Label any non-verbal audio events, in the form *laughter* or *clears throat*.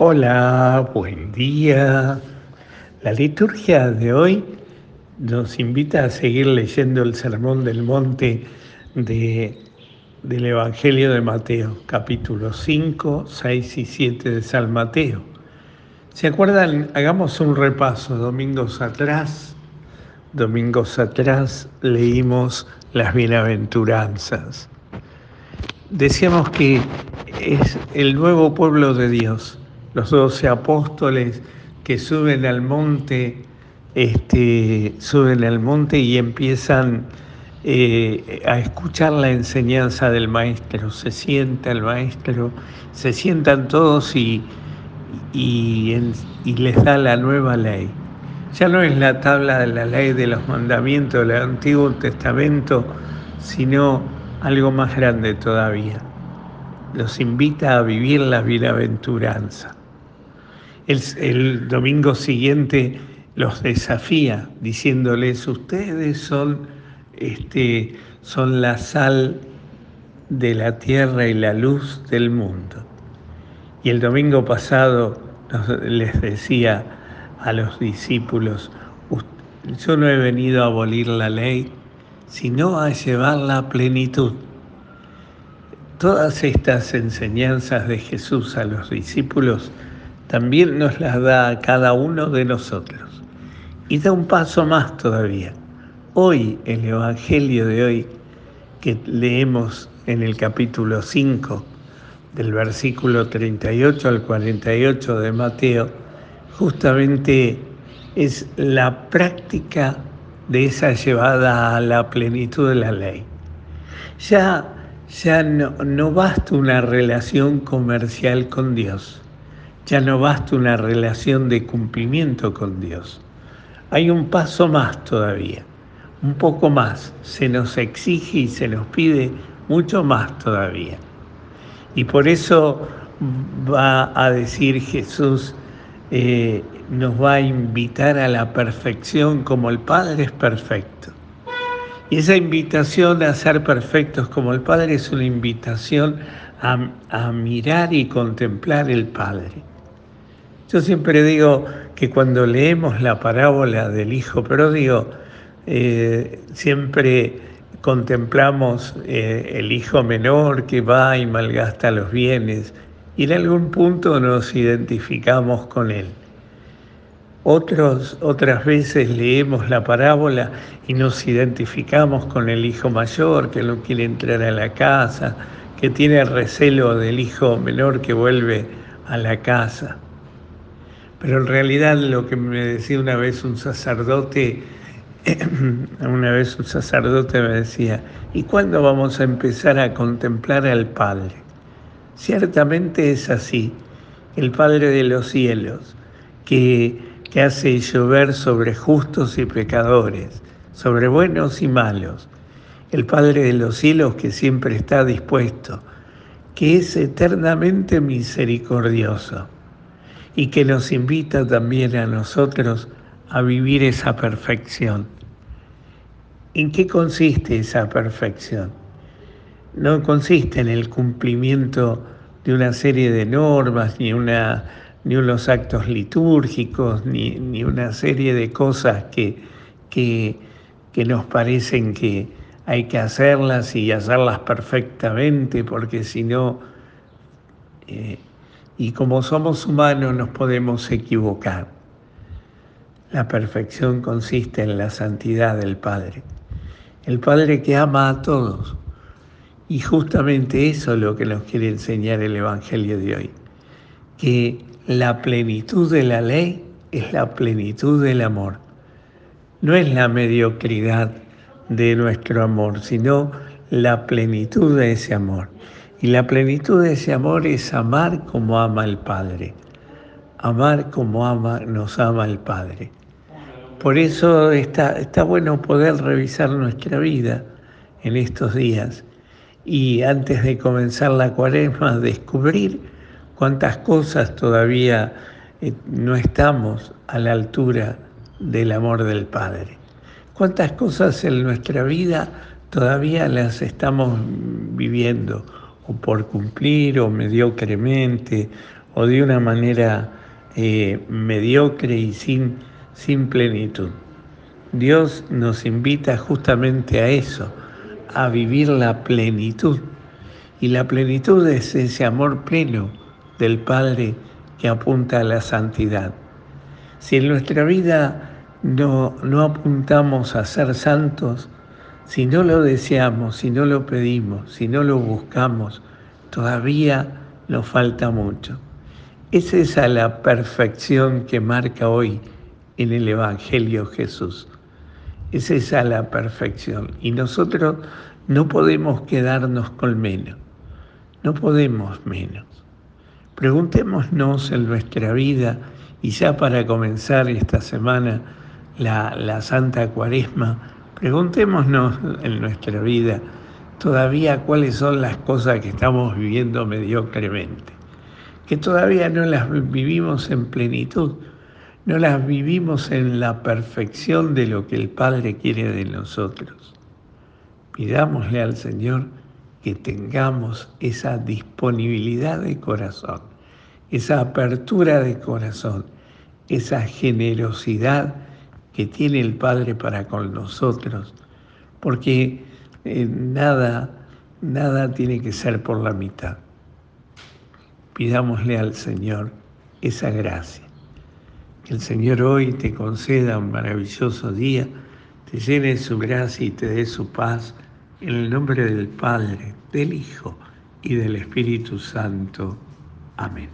Hola, buen día. La liturgia de hoy nos invita a seguir leyendo el Sermón del Monte de, del Evangelio de Mateo, capítulos 5, 6 y 7 de San Mateo. ¿Se acuerdan? Hagamos un repaso. Domingos atrás, domingos atrás leímos las bienaventuranzas. Decíamos que es el nuevo pueblo de Dios los doce apóstoles que suben al monte, este, suben al monte y empiezan eh, a escuchar la enseñanza del maestro. Se sienta el maestro, se sientan todos y, y, y les da la nueva ley. Ya no es la tabla de la ley de los mandamientos del Antiguo Testamento, sino algo más grande todavía. Los invita a vivir la bienaventuranza. El, domingo siguiente los desafía diciéndoles, ustedes son, este, son la sal de la tierra y la luz del mundo. Y el domingo pasado les decía a los discípulos, yo no he venido a abolir la ley, sino a llevarla a plenitud. Todas estas enseñanzas de Jesús a los discípulos también nos las da a cada uno de nosotros. Y da un paso más todavía. Hoy, el Evangelio de hoy, que leemos en el capítulo 5, del versículo 38 al 48 de Mateo, justamente es la práctica de esa llevada a la plenitud de la ley. Ya, ya no, no basta una relación comercial con Dios ya no basta una relación de cumplimiento con Dios. Hay un paso más todavía, un poco más. Se nos exige y se nos pide mucho más todavía. Y por eso va a decir Jesús, eh, nos va a invitar a la perfección como el Padre es perfecto. Y esa invitación a ser perfectos como el Padre es una invitación a, a mirar y contemplar el Padre. Yo siempre digo que cuando leemos la parábola del Hijo pródigo, eh, siempre contemplamos eh, el hijo menor que va y malgasta los bienes y en algún punto nos identificamos con él. Otras veces leemos la parábola y nos identificamos con el hijo mayor que no quiere entrar a la casa, que tiene recelo del hijo menor que vuelve a la casa. Pero en realidad lo que me decía una vez un sacerdote, *clears throat* una vez un sacerdote me decía, ¿y cuándo vamos a empezar a contemplar al Padre? Ciertamente es así, el Padre de los cielos, que, que hace llover sobre justos y pecadores, sobre buenos y malos, el Padre de los cielos que siempre está dispuesto, que es eternamente misericordioso y que nos invita también a nosotros a vivir esa perfección. ¿En qué consiste esa perfección? No consiste en el cumplimiento de una serie de normas, ni, una, ni unos actos litúrgicos, ni, ni una serie de cosas que, que, que nos parecen que hay que hacerlas y hacerlas perfectamente, porque si no, eh, y como somos humanos nos podemos equivocar. La perfección consiste en la santidad del Padre, el Padre que ama a todos. Y justamente eso es lo que nos quiere enseñar el Evangelio de hoy, que la plenitud de la ley es la plenitud del amor. No es la mediocridad de nuestro amor, sino la plenitud de ese amor. Y la plenitud de ese amor es amar como ama el Padre. Amar como ama, nos ama el Padre. Por eso está, está bueno poder revisar nuestra vida en estos días y antes de comenzar la cuaresma descubrir cuántas cosas todavía eh, no estamos a la altura del amor del Padre. Cuántas cosas en nuestra vida todavía las estamos viviendo o por cumplir o mediocremente o de una manera eh, mediocre y sin, sin plenitud. Dios nos invita justamente a eso, a vivir la plenitud. Y la plenitud es ese amor pleno del Padre que apunta a la santidad. Si en nuestra vida no, no apuntamos a ser santos, si no lo deseamos, si no lo pedimos, si no lo buscamos, todavía nos falta mucho. Es esa la perfección que marca hoy en el Evangelio Jesús. Es esa la perfección. Y nosotros no podemos quedarnos con menos. No podemos menos. Preguntémonos en nuestra vida, y ya para comenzar esta semana, la, la Santa Cuaresma, preguntémonos en nuestra vida todavía cuáles son las cosas que estamos viviendo mediocremente, que todavía no las vivimos en plenitud, no las vivimos en la perfección de lo que el Padre quiere de nosotros. Pidámosle al Señor que tengamos esa disponibilidad de corazón, esa apertura de corazón, esa generosidad que tiene el Padre para con nosotros, porque eh, nada, nada tiene que ser por la mitad. Pidámosle al Señor esa gracia. Que el Señor hoy te conceda un maravilloso día, te llene su gracia y te dé su paz. En el nombre del Padre, del Hijo y del Espíritu Santo. Amén.